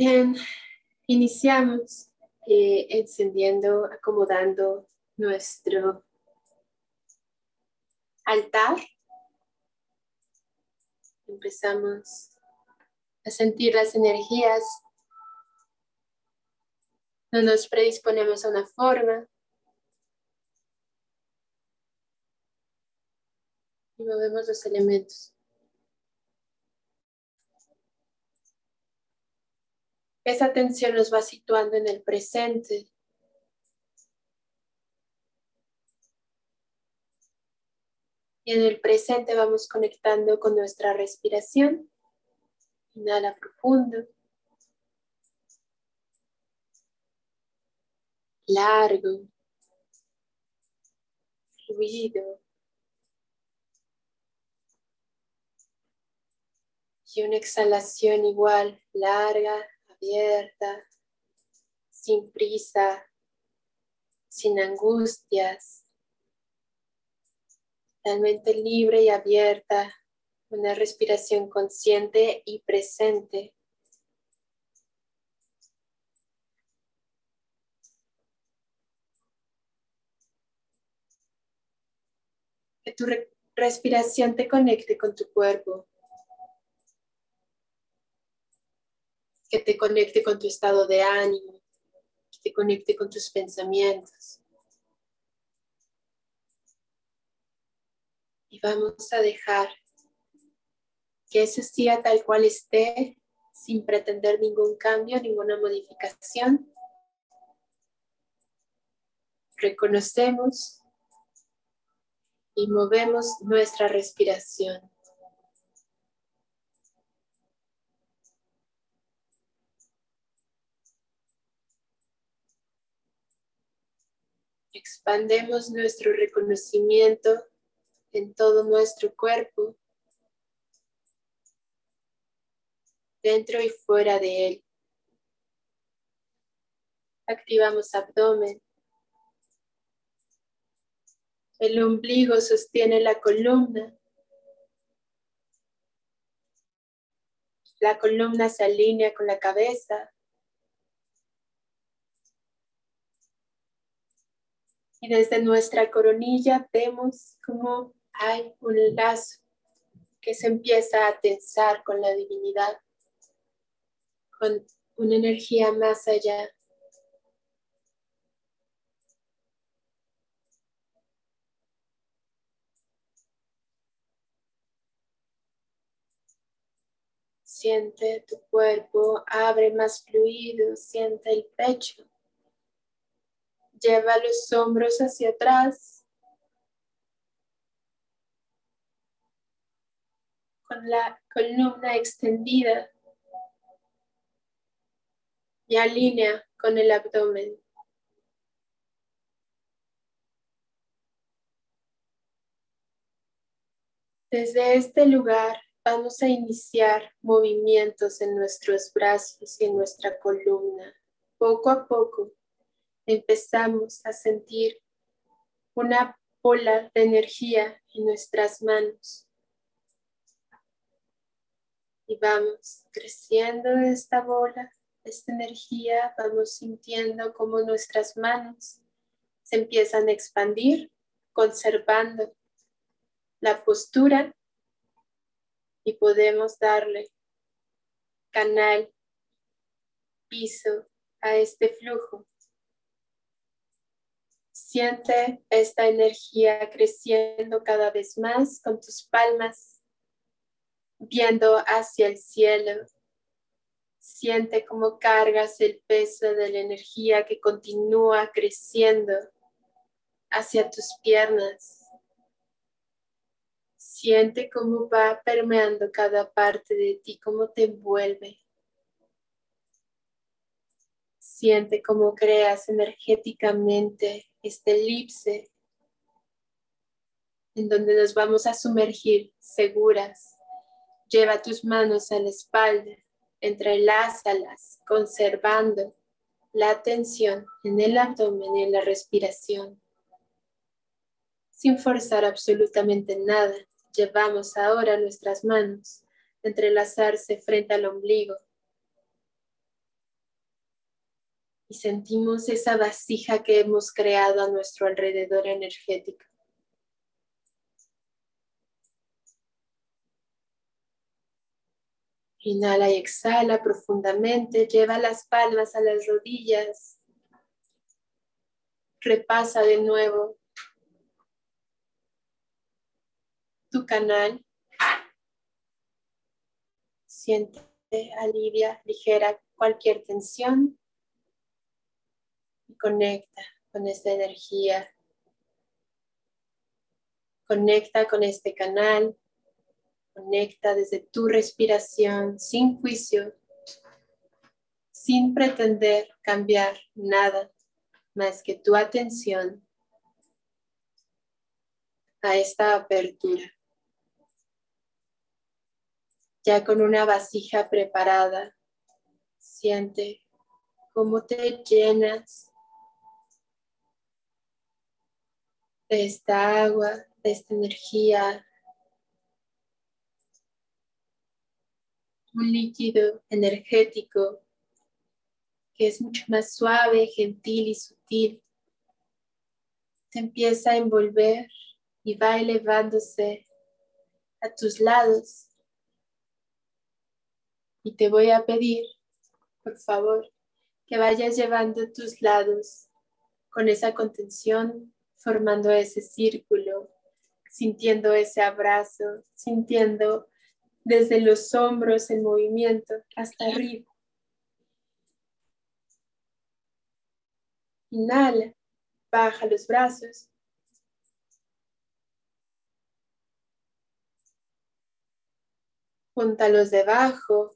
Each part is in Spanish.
Bien, iniciamos eh, encendiendo, acomodando nuestro altar. Empezamos a sentir las energías. No nos predisponemos a una forma. Y movemos los elementos. Esa atención nos va situando en el presente. Y en el presente vamos conectando con nuestra respiración. Inhala profundo. Largo. Fluido. Y una exhalación igual, larga, abierta, sin prisa, sin angustias, totalmente libre y abierta, una respiración consciente y presente. Que tu respiración te conecte con tu cuerpo. Que te conecte con tu estado de ánimo, que te conecte con tus pensamientos. Y vamos a dejar que ese sea tal cual esté, sin pretender ningún cambio, ninguna modificación. Reconocemos y movemos nuestra respiración. Expandemos nuestro reconocimiento en todo nuestro cuerpo, dentro y fuera de él. Activamos abdomen. El ombligo sostiene la columna. La columna se alinea con la cabeza. Y desde nuestra coronilla vemos como hay un lazo que se empieza a tensar con la divinidad, con una energía más allá. Siente tu cuerpo, abre más fluido, siente el pecho. Lleva los hombros hacia atrás. Con la columna extendida. Y alinea con el abdomen. Desde este lugar vamos a iniciar movimientos en nuestros brazos y en nuestra columna, poco a poco empezamos a sentir una bola de energía en nuestras manos. Y vamos creciendo esta bola, esta energía, vamos sintiendo como nuestras manos se empiezan a expandir, conservando la postura y podemos darle canal, piso a este flujo Siente esta energía creciendo cada vez más con tus palmas, viendo hacia el cielo. Siente cómo cargas el peso de la energía que continúa creciendo hacia tus piernas. Siente cómo va permeando cada parte de ti, cómo te envuelve. Siente cómo creas energéticamente este elipse en donde nos vamos a sumergir seguras. Lleva tus manos a la espalda, entrelázalas, conservando la tensión en el abdomen y en la respiración. Sin forzar absolutamente nada, llevamos ahora nuestras manos a entrelazarse frente al ombligo y sentimos esa vasija que hemos creado a nuestro alrededor energético. Inhala y exhala profundamente, lleva las palmas a las rodillas. Repasa de nuevo tu canal. Siente, alivia, ligera cualquier tensión conecta con esta energía. Conecta con este canal. Conecta desde tu respiración sin juicio, sin pretender cambiar nada más que tu atención a esta apertura. Ya con una vasija preparada, siente cómo te llenas de esta agua, de esta energía, un líquido energético que es mucho más suave, gentil y sutil. Te empieza a envolver y va elevándose a tus lados y te voy a pedir, por favor, que vayas llevando tus lados con esa contención, formando ese círculo, sintiendo ese abrazo, sintiendo desde los hombros el movimiento hasta arriba. Inhala, baja los brazos. Júntalos debajo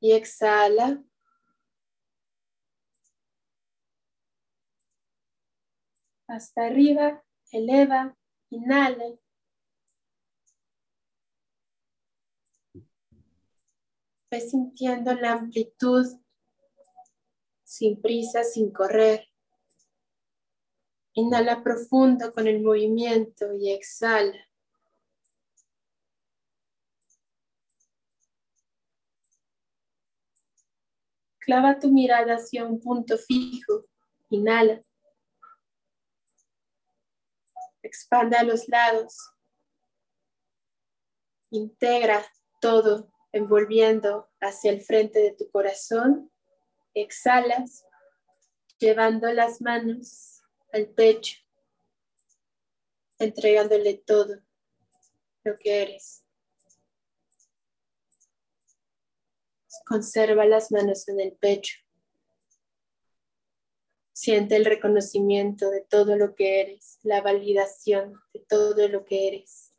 y exhala. Hasta arriba, eleva, inhala. Ve sintiendo la amplitud, sin prisa, sin correr. Inhala profundo con el movimiento y exhala. Clava tu mirada hacia un punto fijo. Inhala. Expande a los lados. Integra todo, envolviendo hacia el frente de tu corazón. Exhalas, llevando las manos al pecho, entregándole todo lo que eres. Conserva las manos en el pecho. Siente el reconocimiento de todo lo que eres, la validación de todo lo que eres.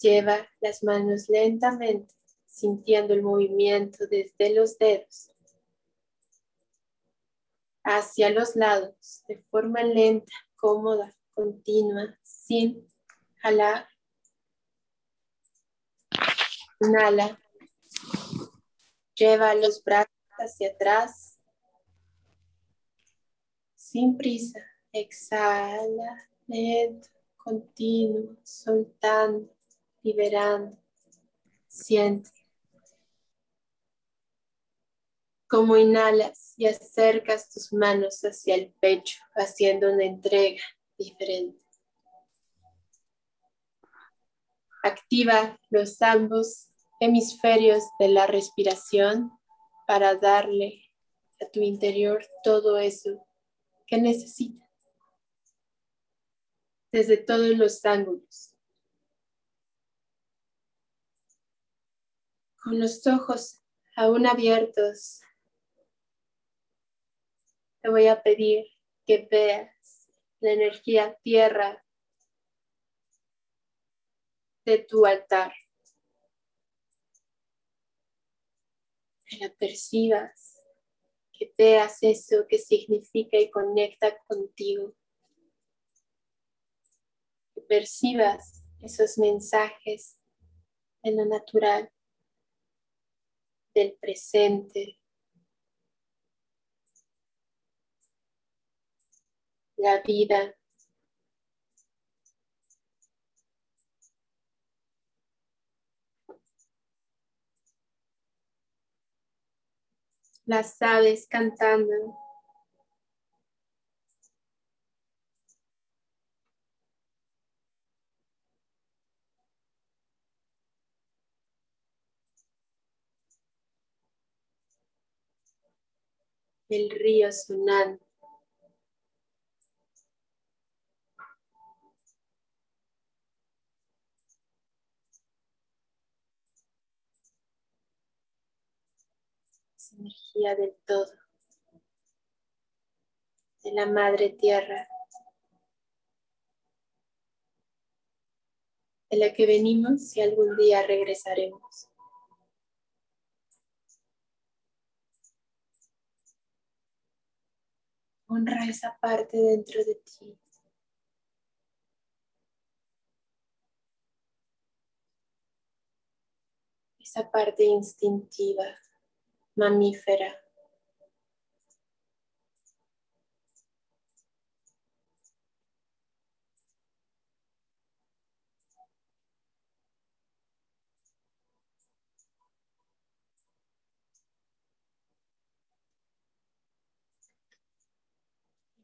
Lleva las manos lentamente, sintiendo el movimiento desde los dedos hacia los lados, de forma lenta, cómoda, continua, sin jalar. Inhala. Lleva los brazos hacia atrás. Sin prisa. Exhala. Lento. Continuo. Soltando. Liberando. Siente. Como inhalas y acercas tus manos hacia el pecho, haciendo una entrega diferente. Activa los ambos hemisferios de la respiración para darle a tu interior todo eso que necesitas desde todos los ángulos. Con los ojos aún abiertos, te voy a pedir que veas la energía tierra de tu altar. que la percibas, que veas eso que significa y conecta contigo, que percibas esos mensajes de lo natural, del presente, la vida. Las aves cantando. El río sonando. Energía del todo, de la madre tierra, de la que venimos y algún día regresaremos. Honra esa parte dentro de ti. Esa parte instintiva mamífera.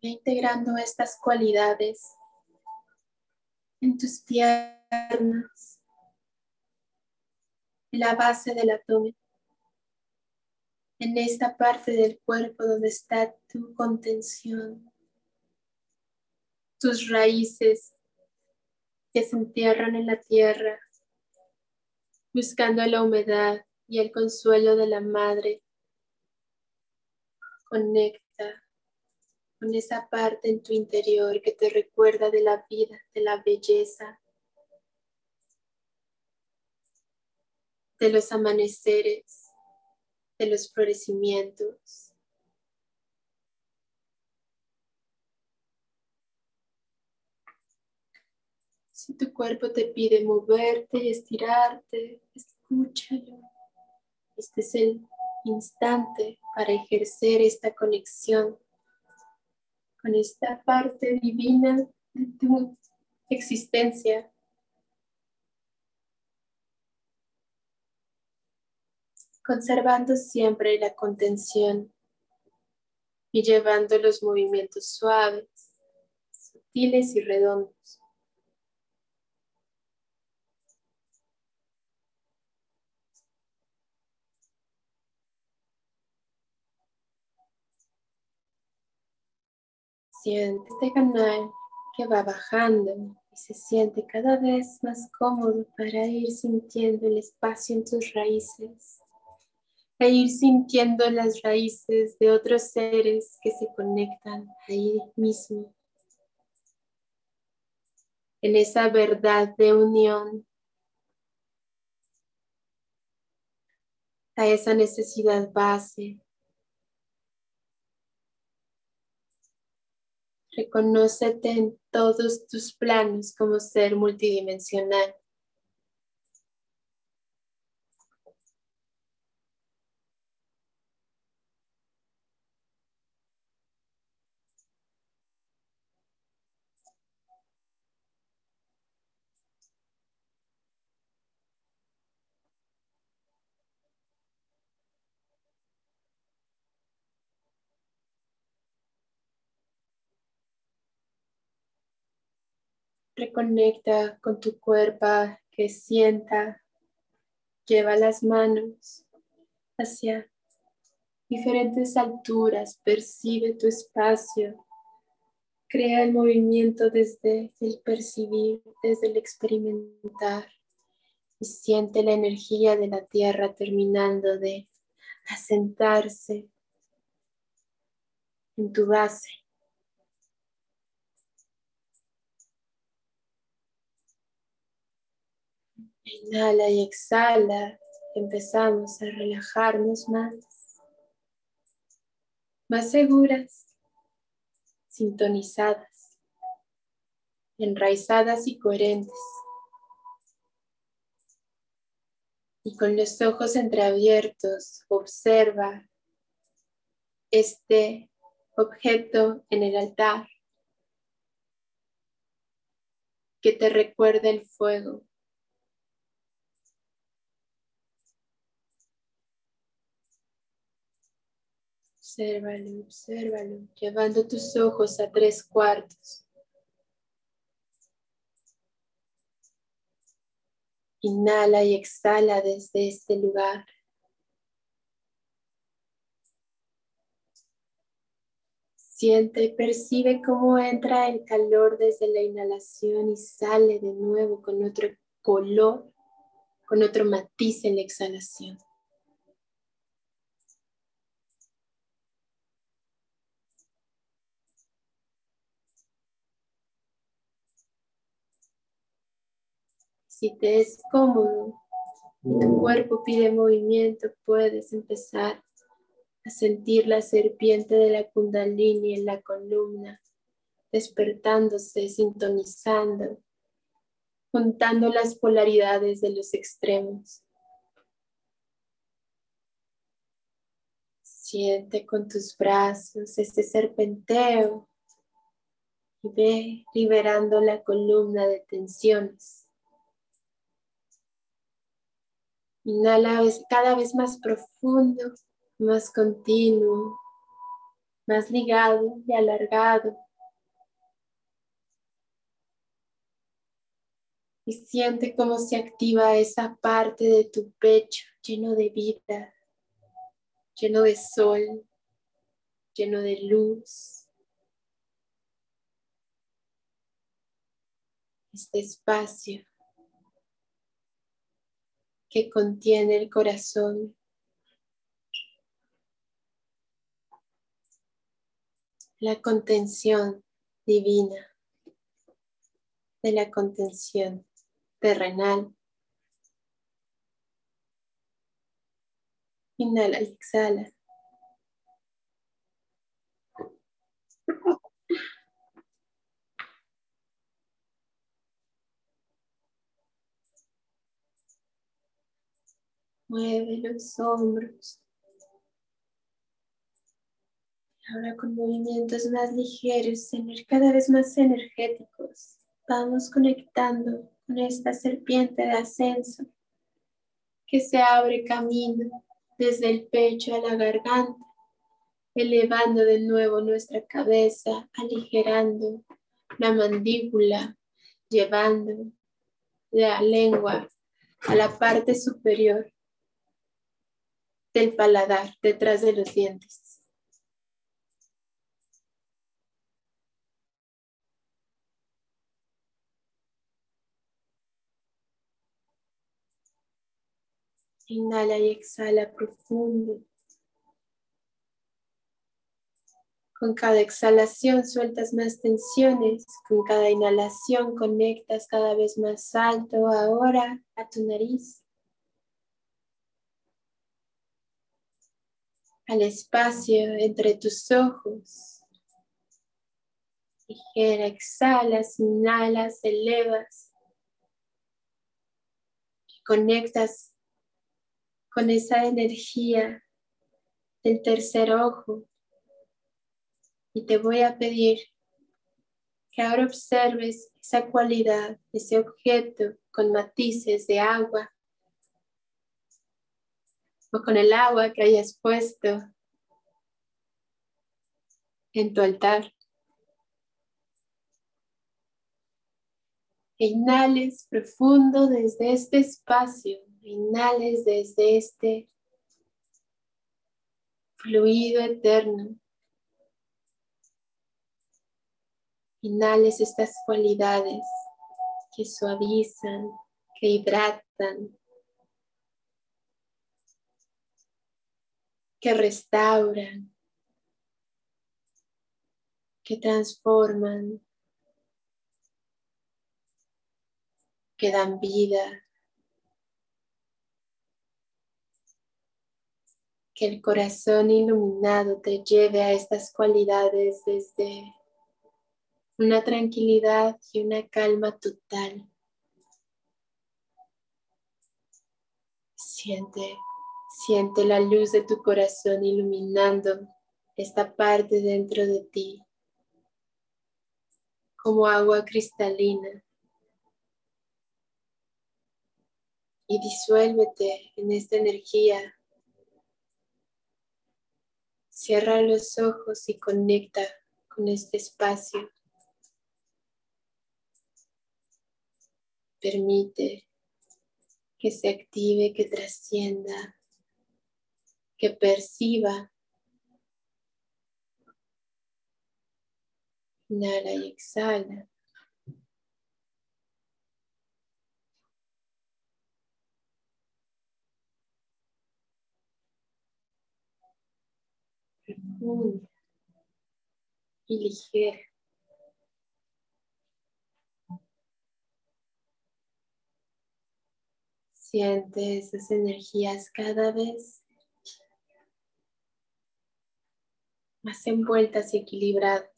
Integrando estas cualidades en tus piernas, la base del abdomen en esta parte del cuerpo donde está tu contención, tus raíces que se entierran en la tierra, buscando la humedad y el consuelo de la madre. Conecta con esa parte en tu interior que te recuerda de la vida, de la belleza, de los amaneceres de los florecimientos. Si tu cuerpo te pide moverte y estirarte, escúchalo. Este es el instante para ejercer esta conexión con esta parte divina de tu existencia conservando siempre la contención y llevando los movimientos suaves, sutiles y redondos. Siente este canal que va bajando y se siente cada vez más cómodo para ir sintiendo el espacio en tus raíces e ir sintiendo las raíces de otros seres que se conectan ahí mismo, en esa verdad de unión, a esa necesidad base. Reconócete en todos tus planos como ser multidimensional. Reconecta con tu cuerpo que sienta. Lleva las manos hacia diferentes alturas. Percibe tu espacio. Crea el movimiento desde el percibir, desde el experimentar. Y siente la energía de la tierra terminando de asentarse en tu base. Inhala y exhala. Empezamos a relajarnos más. Más seguras, sintonizadas, enraizadas y coherentes. Y con los ojos entreabiertos, observa este objeto en el altar que te recuerda el fuego Obsérvalo, obsérvalo, llevando tus ojos a tres cuartos. Inhala y exhala desde este lugar. Siente y percibe cómo entra el calor desde la inhalación y sale de nuevo con otro color, con otro matiz en la exhalación. Si te es cómodo y tu cuerpo pide movimiento, puedes empezar a sentir la serpiente de la kundalini en la columna, despertándose, sintonizando, juntando las polaridades de los extremos. Siente con tus brazos ese serpenteo y ve liberando la columna de tensiones. Inhala cada vez más profundo, más continuo, más ligado y alargado. Y siente cómo se activa esa parte de tu pecho lleno de vida, lleno de sol, lleno de luz. Este espacio que contiene el corazón. La contención divina de la contención terrenal. Inhala y exhala. Mueve los hombros. Ahora con movimientos más ligeros, cada vez más energéticos, vamos conectando con esta serpiente de ascenso que se abre camino desde el pecho a la garganta, elevando de nuevo nuestra cabeza, aligerando la mandíbula, llevando la lengua a la parte superior del paladar, detrás de los dientes. Inhala y exhala profundo. Con cada exhalación sueltas más tensiones. Con cada inhalación conectas cada vez más alto ahora a tu nariz. Al espacio entre tus ojos. Ligera, exhalas, inhalas, elevas. Y conectas con esa energía del tercer ojo. Y te voy a pedir que ahora observes esa cualidad, ese objeto con matices de agua o con el agua que hayas puesto en tu altar. inhales profundo desde este espacio, inhales desde este fluido eterno. Inhales estas cualidades que suavizan, que hidratan, que restauran, que transforman, que dan vida, que el corazón iluminado te lleve a estas cualidades desde una tranquilidad y una calma total. Siente Siente la luz de tu corazón iluminando esta parte dentro de ti como agua cristalina. Y disuélvete en esta energía Cierra los ojos y conecta con este espacio. Permite que se active, que trascienda, que perciba. Inhala y exhala. y ligera. Siente esas energías cada vez más envueltas y equilibradas.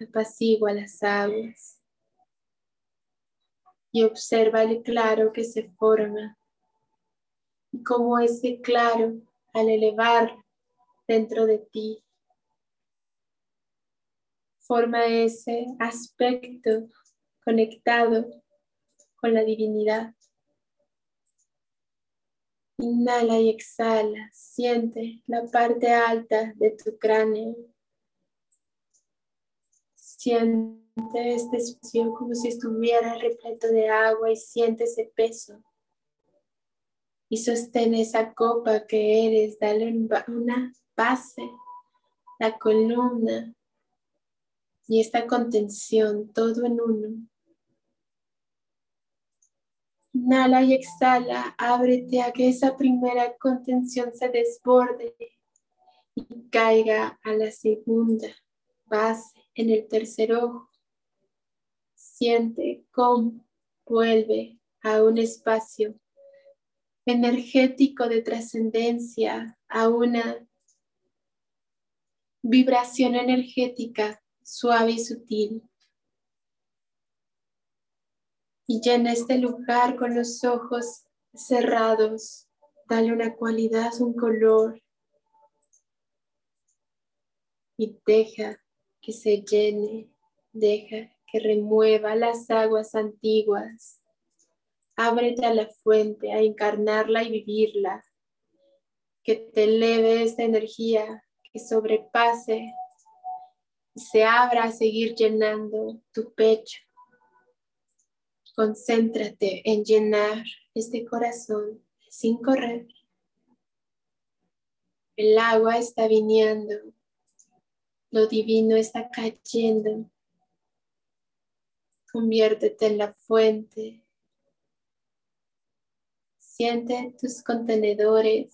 Apacigua las aguas y observa el claro que se forma y cómo ese claro al elevar dentro de ti forma ese aspecto conectado con la divinidad. Inhala y exhala. Siente la parte alta de tu cráneo. Siente este espacio como si estuviera repleto de agua y siente ese peso. Y sostén esa copa que eres. Dale una base, la columna y esta contención, todo en uno. Inhala y exhala, ábrete a que esa primera contención se desborde y caiga a la segunda base en el tercer ojo. Siente cómo vuelve a un espacio energético de trascendencia, a una vibración energética suave y sutil. Y llena este lugar con los ojos cerrados. Dale una cualidad, un color y deja que se llene, deja que remueva las aguas antiguas. Ábrete a la fuente, a encarnarla y vivirla. Que te eleve esta energía, que sobrepase y se abra a seguir llenando tu pecho Concéntrate en llenar este corazón sin correr. El agua está viniendo, lo divino está cayendo. Conviértete en la fuente. Siente tus contenedores.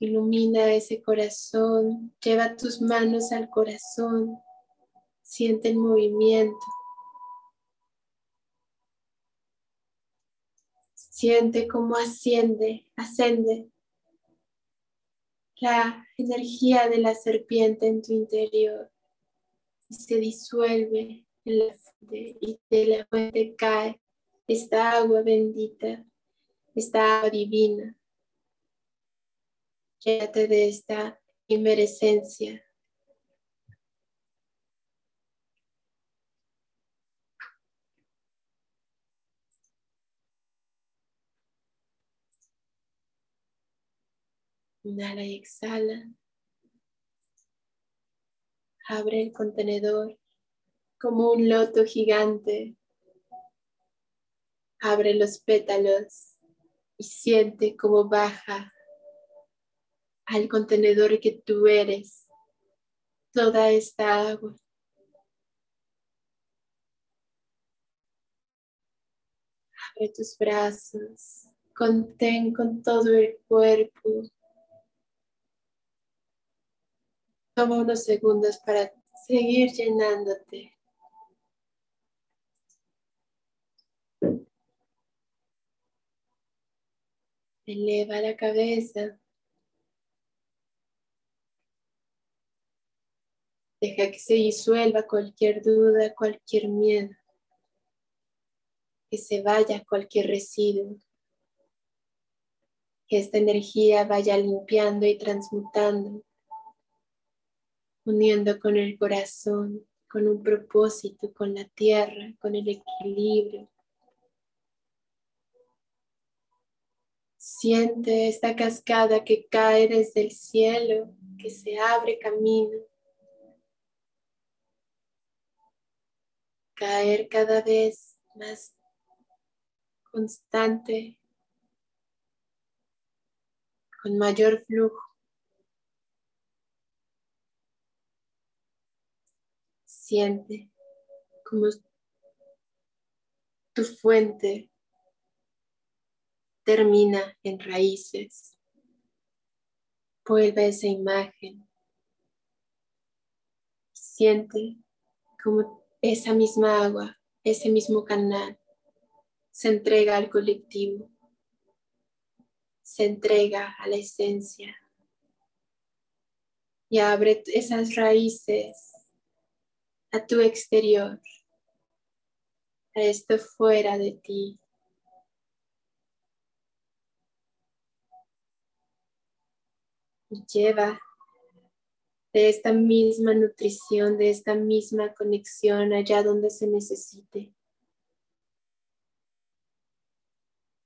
Ilumina ese corazón. Lleva tus manos al corazón. Siente el movimiento. Siente cómo asciende, ascende la energía de la serpiente en tu interior y se disuelve en la fuente y de la fuente cae esta agua bendita, esta agua divina. Quédate de esta inmerescencia Inhala y exhala. Abre el contenedor como un loto gigante. Abre los pétalos y siente cómo baja al contenedor que tú eres toda esta agua. Abre tus brazos, contén con todo el cuerpo Toma unos segundos para seguir llenándote. Eleva la cabeza. Deja que se disuelva cualquier duda, cualquier miedo. Que se vaya cualquier residuo. Que esta energía vaya limpiando y transmutando uniendo con el corazón, con un propósito, con la tierra, con el equilibrio. Siente esta cascada que cae desde el cielo, que se abre camino. Caer cada vez más constante, con mayor flujo. Siente como tu fuente termina en raíces. Vuelve esa imagen. Siente como esa misma agua, ese mismo canal, se entrega al colectivo, se entrega a la esencia y abre esas raíces a tu exterior, a esto fuera de ti. Y lleva de esta misma nutrición, de esta misma conexión allá donde se necesite.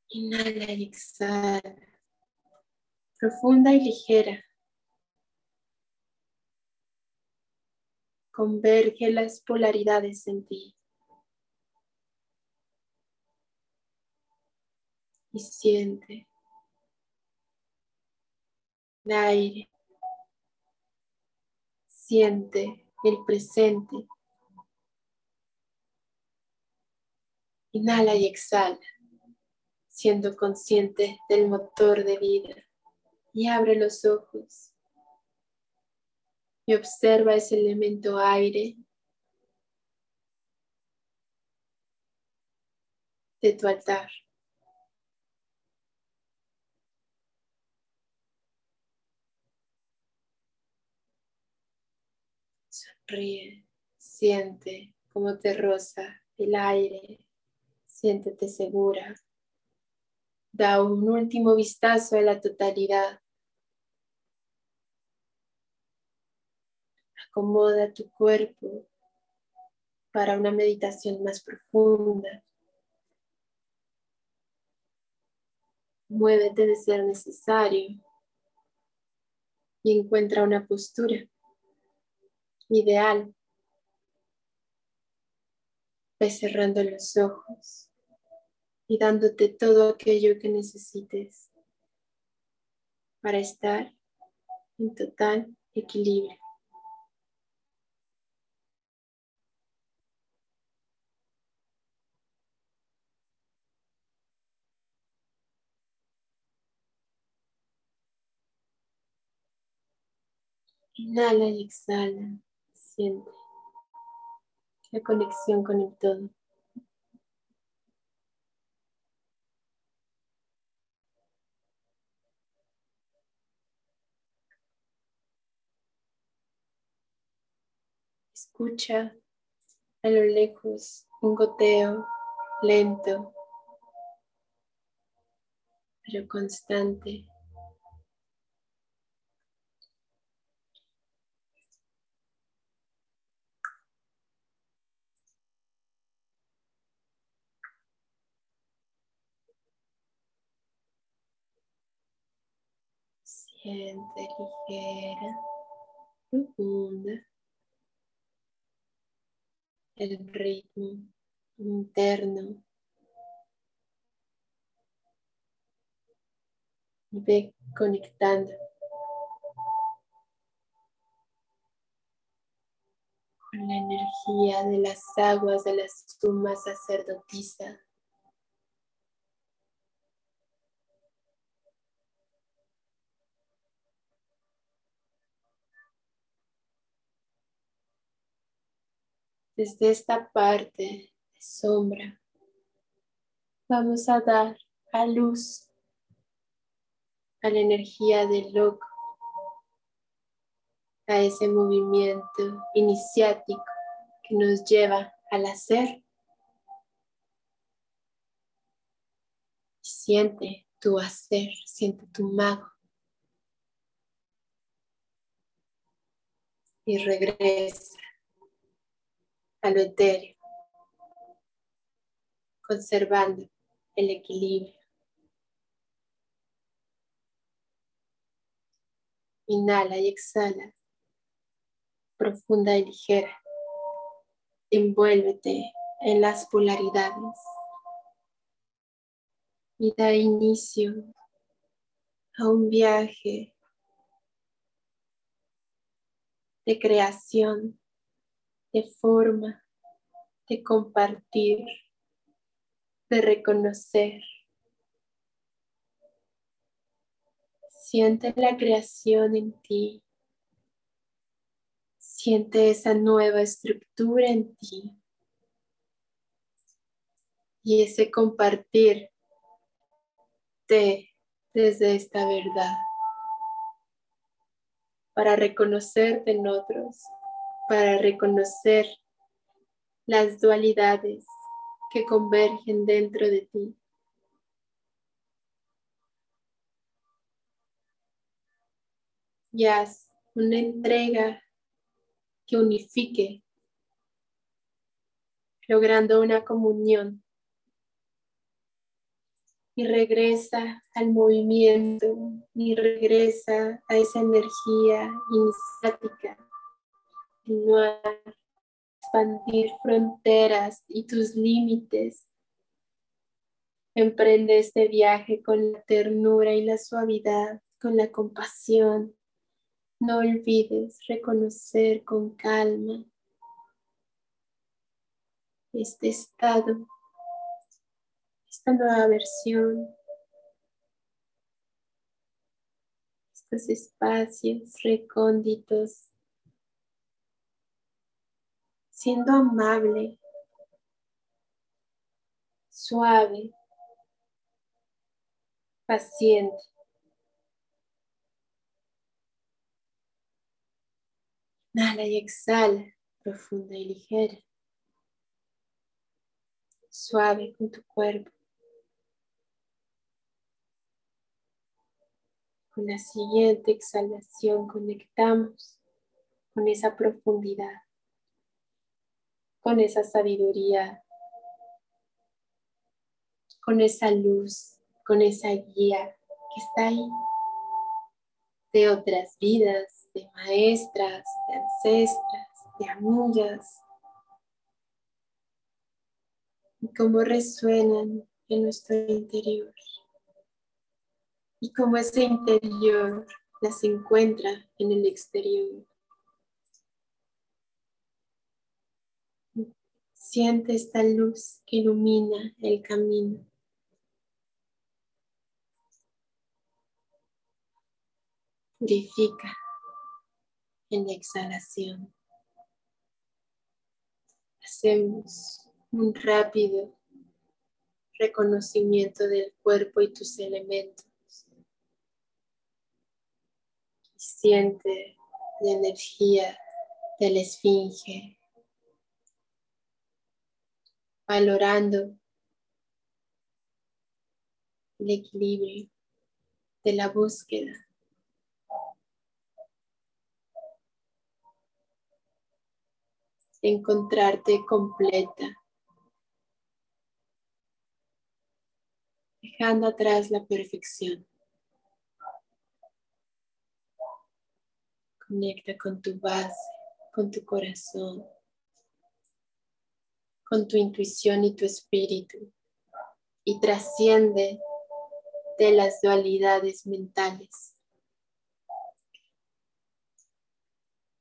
Inhala y exhala. Profunda y ligera. Converge las polaridades en ti. Y siente el aire. Siente el presente. Inhala y exhala, siendo consciente del motor de vida. Y abre los ojos y observa ese elemento aire de tu altar. Sonríe, siente cómo te roza el aire, siéntete segura. Da un último vistazo a la totalidad Acomoda tu cuerpo para una meditación más profunda. Muévete de ser necesario y encuentra una postura ideal. Ve cerrando los ojos y dándote todo aquello que necesites para estar en total equilibrio. Inhala y exhala. Siente la conexión con el todo. Escucha a lo lejos un goteo lento, pero constante Siente ligera, profunda, el ritmo interno. Ve conectando con la energía de las aguas de la suma sacerdotisa desde esta parte de sombra, vamos a dar a luz a la energía del loco, a ese movimiento iniciático que nos lleva al hacer. Siente tu hacer, siente tu mago. Y regresa a lo etéreo, conservando el equilibrio. Inhala y exhala, profunda y ligera. Envuélvete en las polaridades y da inicio a un viaje de creación de forma, de compartir, de reconocer. Siente la creación en ti. Siente esa nueva estructura en ti. Y ese compartir desde esta verdad para reconocerte en otros, para reconocer las dualidades que convergen dentro de ti. Y haz una entrega que unifique, logrando una comunión. Y regresa al movimiento, y regresa a esa energía iniciática, expandir fronteras y tus límites. Emprende este viaje con la ternura y la suavidad, con la compasión. No olvides reconocer con calma este estado, esta nueva versión, estos espacios recónditos siendo amable, suave, paciente. Inhala y exhala, profunda y ligera. Suave con tu cuerpo. Con la siguiente exhalación conectamos con esa profundidad con esa sabiduría, con esa luz, con esa guía que está ahí de otras vidas, de maestras, de ancestras, de amigas, y cómo resuenan en nuestro interior y cómo ese interior las encuentra en el exterior. Siente esta luz que ilumina el camino. Purifica en la exhalación. Hacemos un rápido reconocimiento del cuerpo y tus elementos. Siente la energía de la esfinge valorando el equilibrio de la búsqueda. encontrarte completa, dejando atrás la perfección. Conecta con tu base, con tu corazón con tu intuición y tu espíritu y trasciende de las dualidades mentales.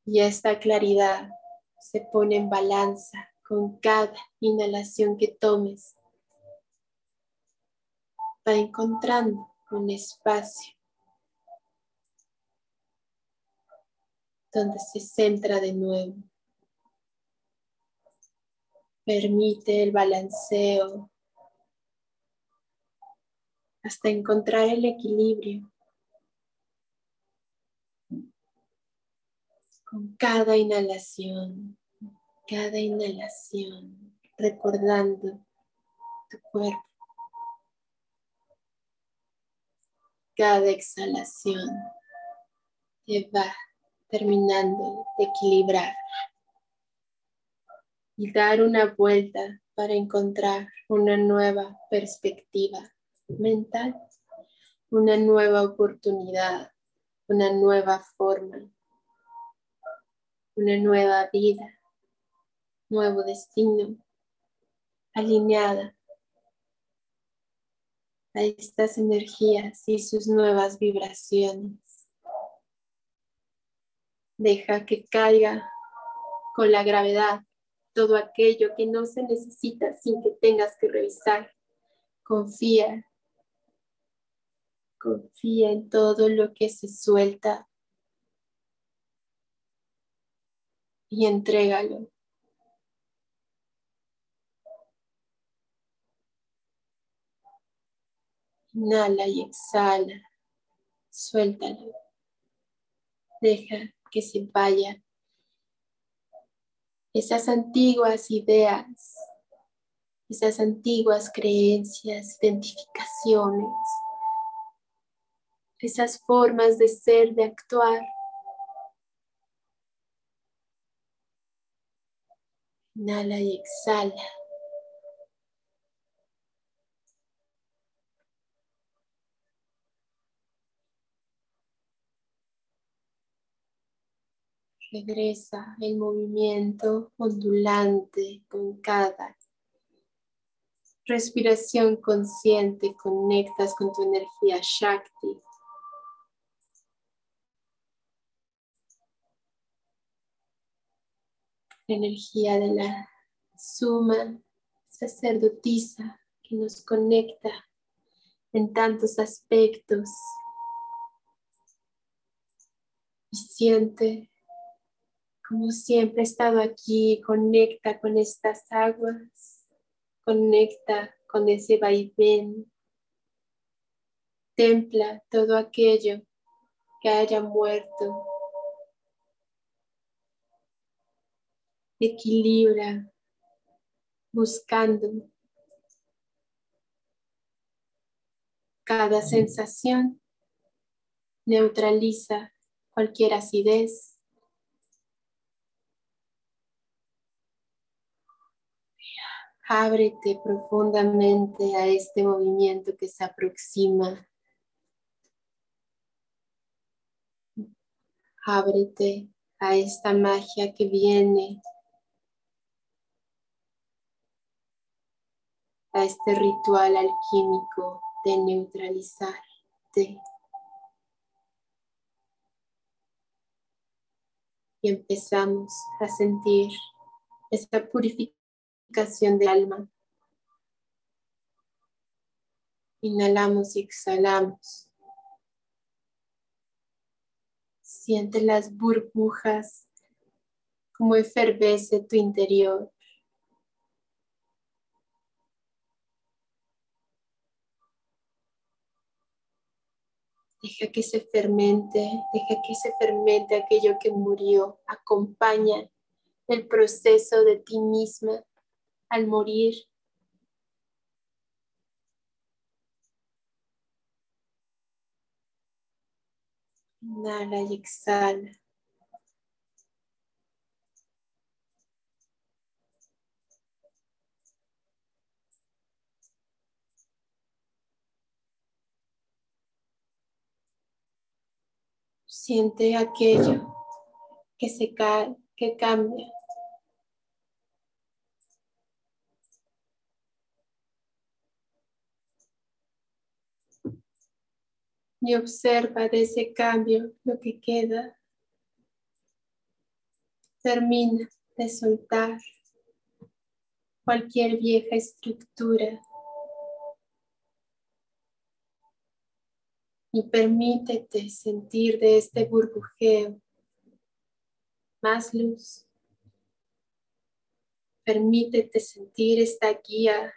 Y esta claridad se pone en balanza con cada inhalación que tomes. Va encontrando un espacio donde se centra de nuevo. Permite el balanceo hasta encontrar el equilibrio. Con cada inhalación, cada inhalación, recordando tu cuerpo. Cada exhalación te va terminando de equilibrar y dar una vuelta para encontrar una nueva perspectiva mental, una nueva oportunidad, una nueva forma, una nueva vida, nuevo destino, alineada a estas energías y sus nuevas vibraciones. Deja que caiga con la gravedad todo aquello que no se necesita sin que tengas que revisar. Confía. Confía en todo lo que se suelta y entrégalo. Inhala y exhala. Suéltalo. Deja que se vaya esas antiguas ideas, esas antiguas creencias, identificaciones, esas formas de ser, de actuar. Inhala y exhala. Regresa el movimiento ondulante con cada respiración consciente. Conectas con tu energía Shakti. Energía de la suma sacerdotisa que nos conecta en tantos aspectos y siente como siempre he estado aquí, conecta con estas aguas, conecta con ese vaivén, templa todo aquello que haya muerto, equilibra, buscando cada sensación, neutraliza cualquier acidez Ábrete profundamente a este movimiento que se aproxima. Ábrete a esta magia que viene, a este ritual alquímico de neutralizarte. Y empezamos a sentir esta purificación de alma. Inhalamos y exhalamos. Siente las burbujas, como efervece tu interior. Deja que se fermente, deja que se fermente aquello que murió. Acompaña el proceso de ti misma al morir. Inhala y exhala. Siente aquello que se cae, que cambia. Y observa de ese cambio lo que queda. Termina de soltar cualquier vieja estructura y permítete sentir de este burbujeo más luz. Permítete sentir esta guía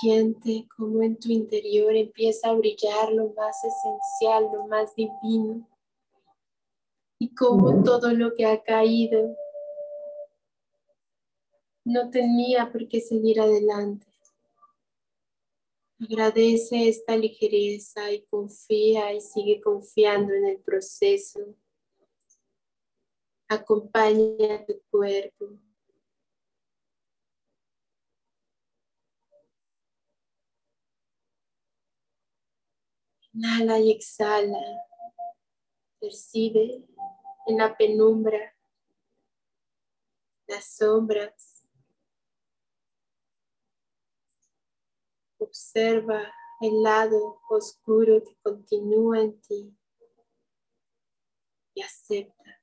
Siente cómo en tu interior empieza a brillar lo más esencial, lo más divino. Y cómo todo lo que ha caído no tenía por qué seguir adelante. Agradece esta ligereza y confía y sigue confiando en el proceso. Acompaña a tu cuerpo. Inhala y exhala. Percibe en la penumbra las sombras. Observa el lado oscuro que continúa en ti y acepta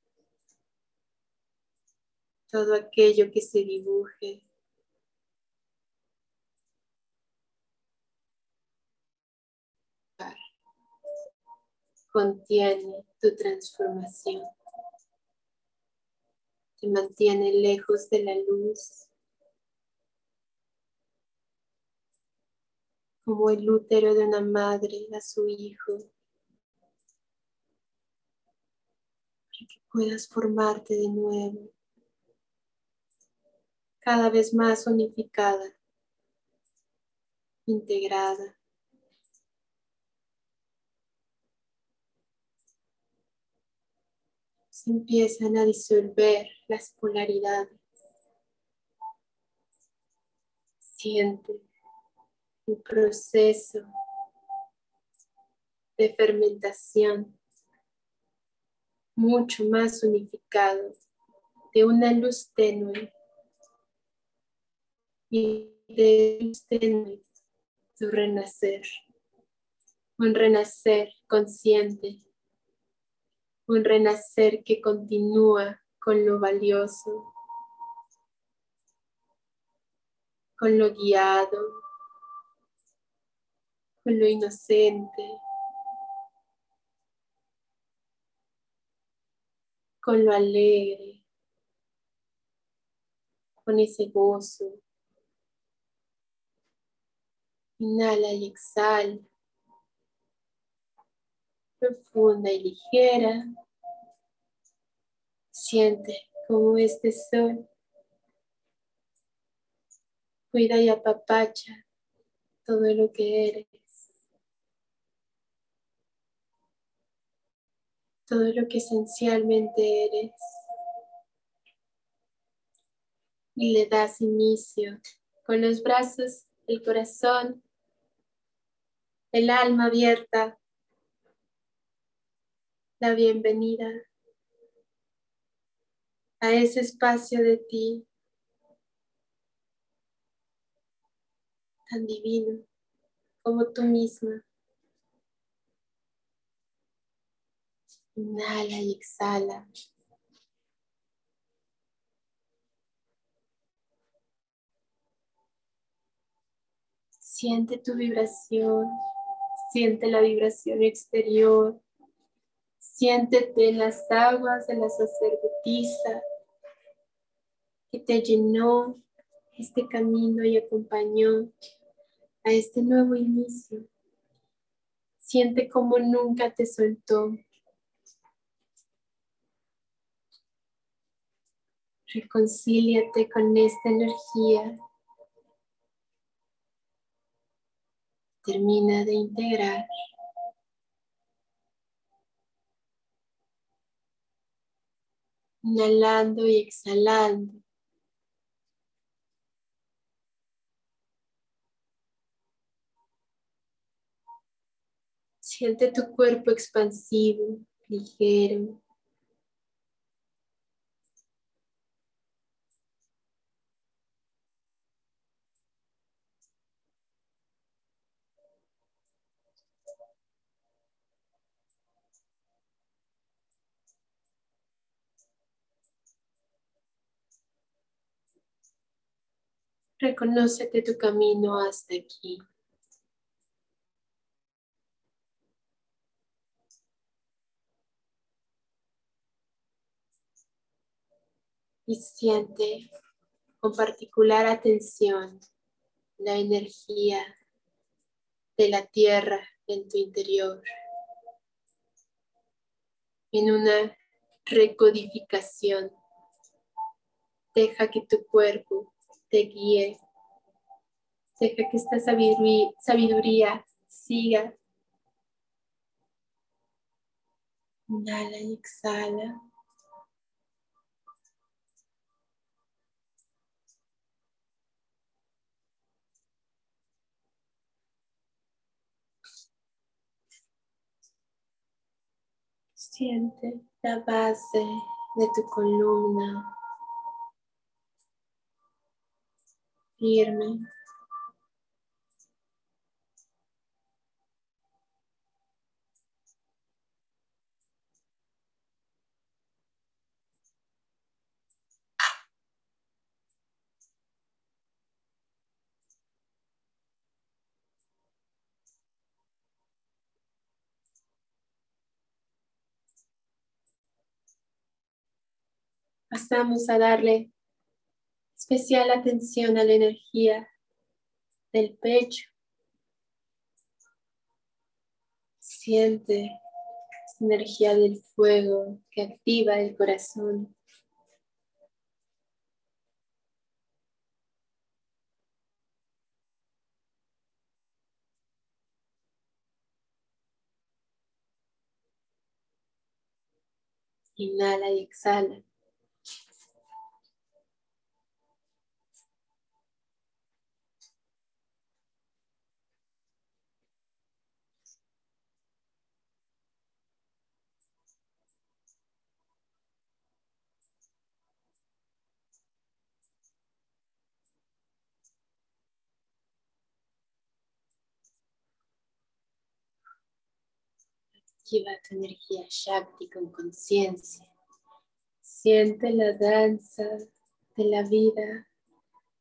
todo aquello que se dibuje. Contiene tu transformación. Te mantiene lejos de la luz. Como el útero de una madre a su hijo. que puedas formarte de nuevo, cada vez más unificada, integrada. Empiezan a disolver las polaridades. Siente el proceso de fermentación mucho más unificado de una luz tenue y de luz tenue su renacer, un renacer consciente, un renacer que continúa con lo valioso, con lo guiado, con lo inocente, con lo alegre, con ese gozo. Inhala y exhala. Profunda y ligera. Siente como este sol cuida y apapacha todo lo que eres. todo lo que esencialmente eres. Y le das inicio con los brazos, el corazón, el alma abierta, la bienvenida a ese espacio de ti tan divino como tú misma. Inhala y exhala. Siente tu vibración, siente la vibración exterior, siéntete en las aguas de la sacerdotisa que te llenó este camino y acompañó a este nuevo inicio. Siente como nunca te soltó, Reconcíliate con esta energía. Termina de integrar. Inhalando y exhalando. Siente tu cuerpo expansivo, ligero. Reconócete tu camino hasta aquí. Y siente con particular atención la energía de la tierra en tu interior. En una recodificación. Deja que tu cuerpo te guíe. Deja que esta sabiduría, siga. Inhala y exhala. Siente la base de tu columna firme. pasamos a darle especial atención a la energía del pecho. Siente esa energía del fuego que activa el corazón. Inhala y exhala. Activa tu energía Shakti con conciencia. Siente la danza de la vida.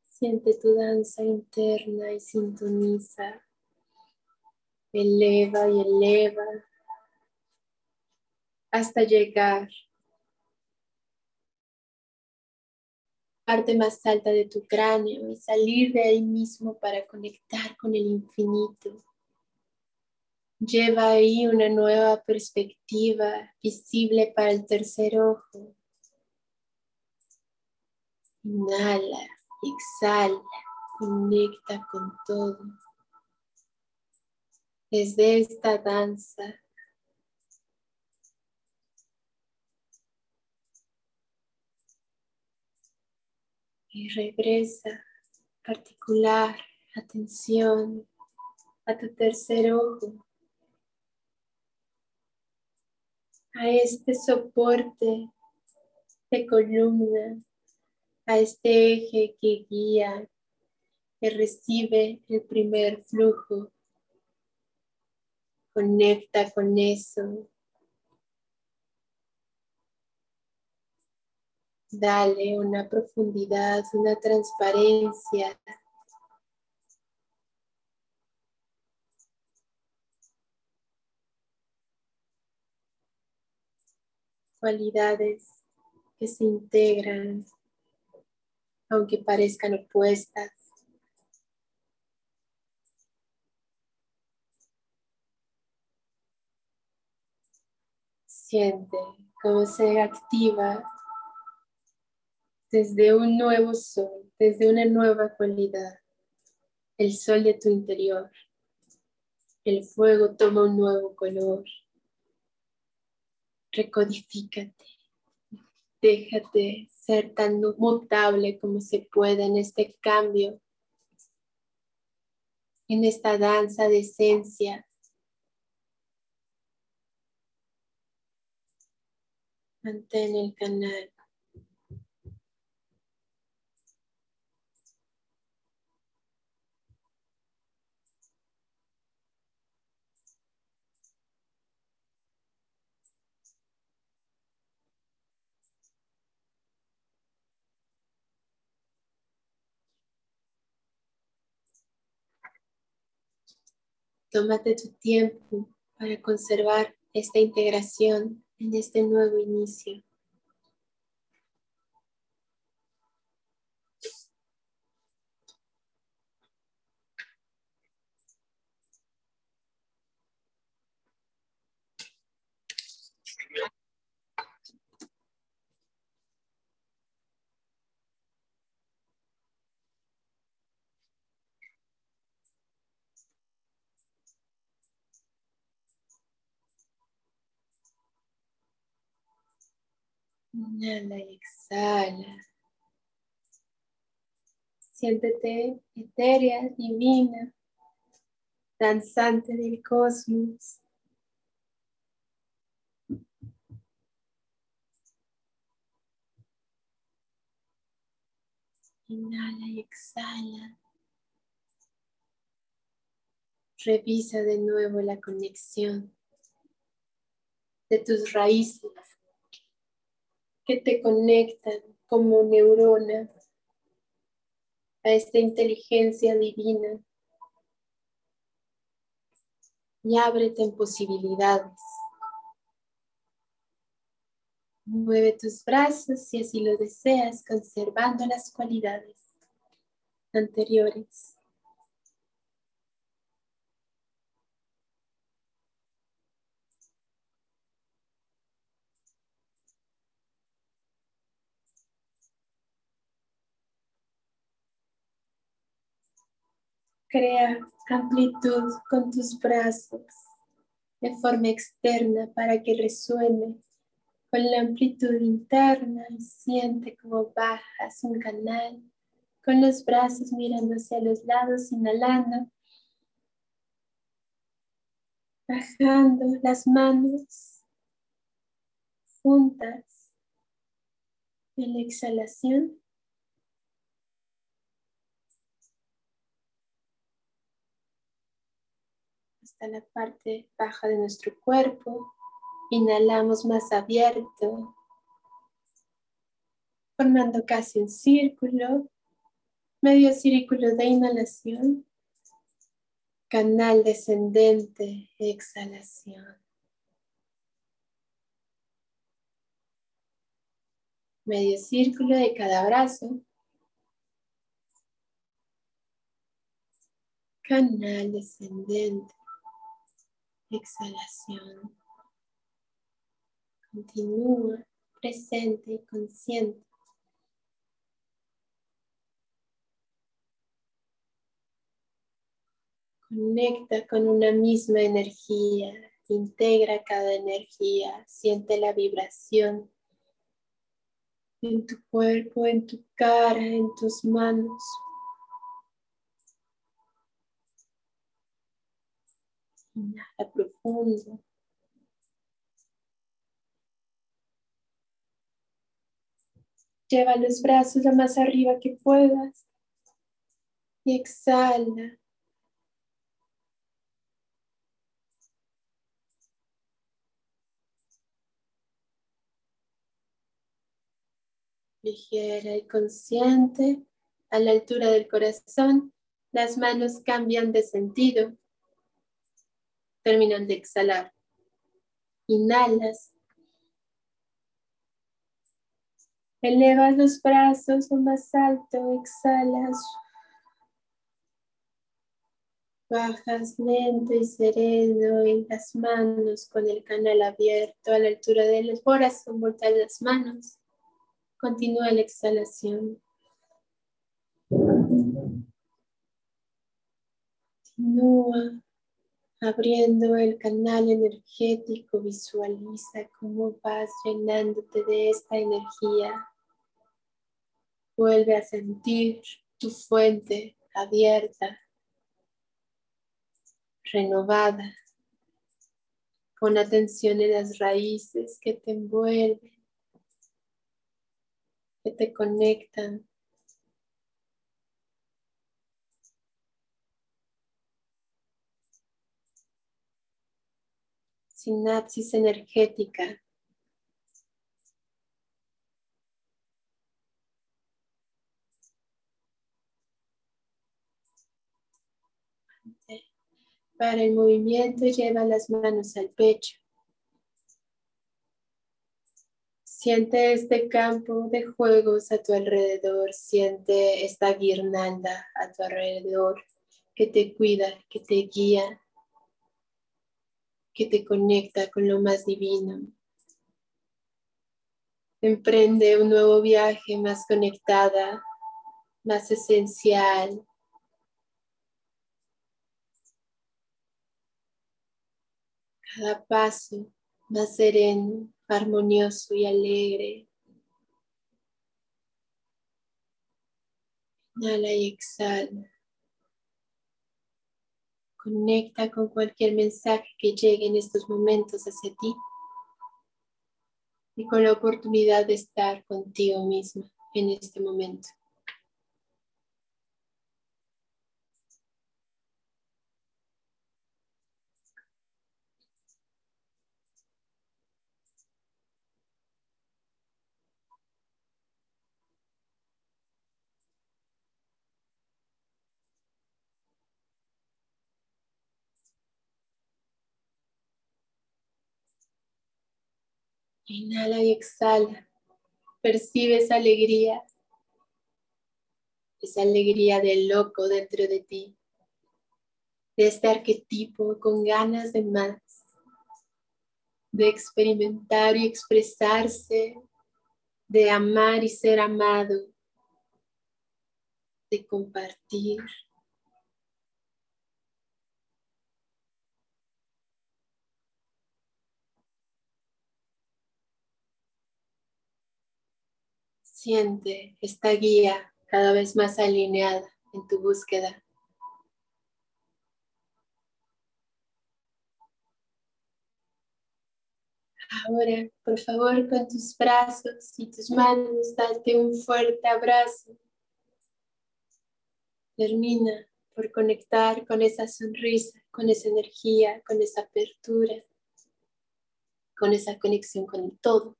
Siente tu danza interna y sintoniza. Eleva y eleva hasta llegar parte más alta de tu cráneo y salir de ahí mismo para conectar con el infinito. Lleva ahí una nueva perspectiva visible para el tercer ojo. Inhala, exhala, conecta con todo. Desde esta danza y regresa particular atención a tu tercer ojo. A este soporte de columna, a este eje que guía, que recibe el primer flujo. Conecta con eso. Dale una profundidad, una transparencia cualidades que se integran, aunque parezcan opuestas. Siente cómo se activa desde un nuevo sol, desde una nueva cualidad, el sol de tu interior. El fuego toma un nuevo color recodifícate. Déjate ser tan mutable como se puede en este cambio, en esta danza de esencia. Mantén el canal. Tómate tu tiempo para conservar esta integración en este nuevo inicio. Inhala y exhala. Siéntete etérea, divina, danzante del cosmos. Inhala y exhala. Revisa de nuevo la conexión de tus raíces que te conectan como neurona a esta inteligencia divina y ábrete en posibilidades. Mueve tus brazos si así lo deseas, conservando las cualidades anteriores. Crea amplitud con tus brazos de forma externa para que resuene con la amplitud interna y siente como bajas un canal con los brazos mirando hacia los lados, inhalando, bajando las manos juntas en la exhalación. La parte baja de nuestro cuerpo. Inhalamos más abierto, formando casi un círculo, medio círculo de inhalación, canal descendente, exhalación. Medio círculo de cada brazo. Canal descendente, exhalación. Continúa presente y consciente. Conecta con una misma energía, integra cada energía, siente la vibración en tu cuerpo, en tu cara, en tus manos. Inhala profundo. Lleva los brazos lo más arriba que puedas. Y exhala. Ligera y consciente, a la altura del corazón, las manos cambian de sentido. Terminan de exhalar. Inhalas Elevas los brazos lo más alto, exhalas. Bajas lento y sereno en las manos con el canal abierto a la altura de los brazos, vuelta las manos. Continúa la exhalación. Continúa abriendo el canal energético. Visualiza cómo vas llenándote de esta energía Vuelve a sentir tu fuente abierta, renovada, con atención en las raíces que te envuelven, que te conectan. Sinapsis energética Para el movimiento lleva las manos al pecho. Siente este campo de juegos a tu alrededor, siente esta guirnalda a tu alrededor que te cuida, que te guía, que te conecta con lo más divino. Emprende un nuevo viaje más conectada, más esencial, cada paso más sereno, armonioso y alegre. Inhala y exhala. Conecta con cualquier mensaje que llegue en estos momentos hacia ti y con la oportunidad de estar contigo misma en este momento. Inhala y exhala. Percibe esa alegría, esa alegría del loco dentro de ti, de este arquetipo con ganas de más, de experimentar y expresarse, de amar y ser amado, de compartir. Siente esta guía cada vez más alineada en tu búsqueda. Ahora, por favor, con tus brazos y tus manos, date un fuerte abrazo. Termina por conectar con esa sonrisa, con esa energía, con esa apertura, con esa conexión con todo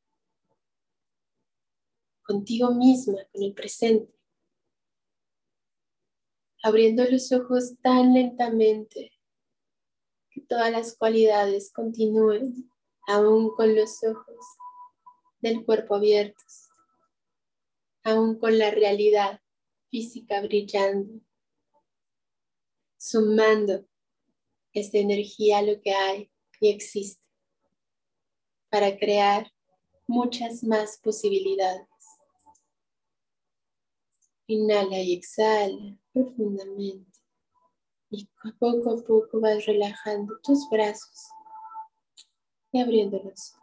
contigo misma, con el presente. Abriendo los ojos tan lentamente que todas las cualidades continúen aún con los ojos del cuerpo abiertos, aún con la realidad física brillando, sumando esta energía a lo que hay y existe para crear muchas más posibilidades. Inhala y exhala profundamente. Y poco a poco vas relajando tus brazos y abriéndolos.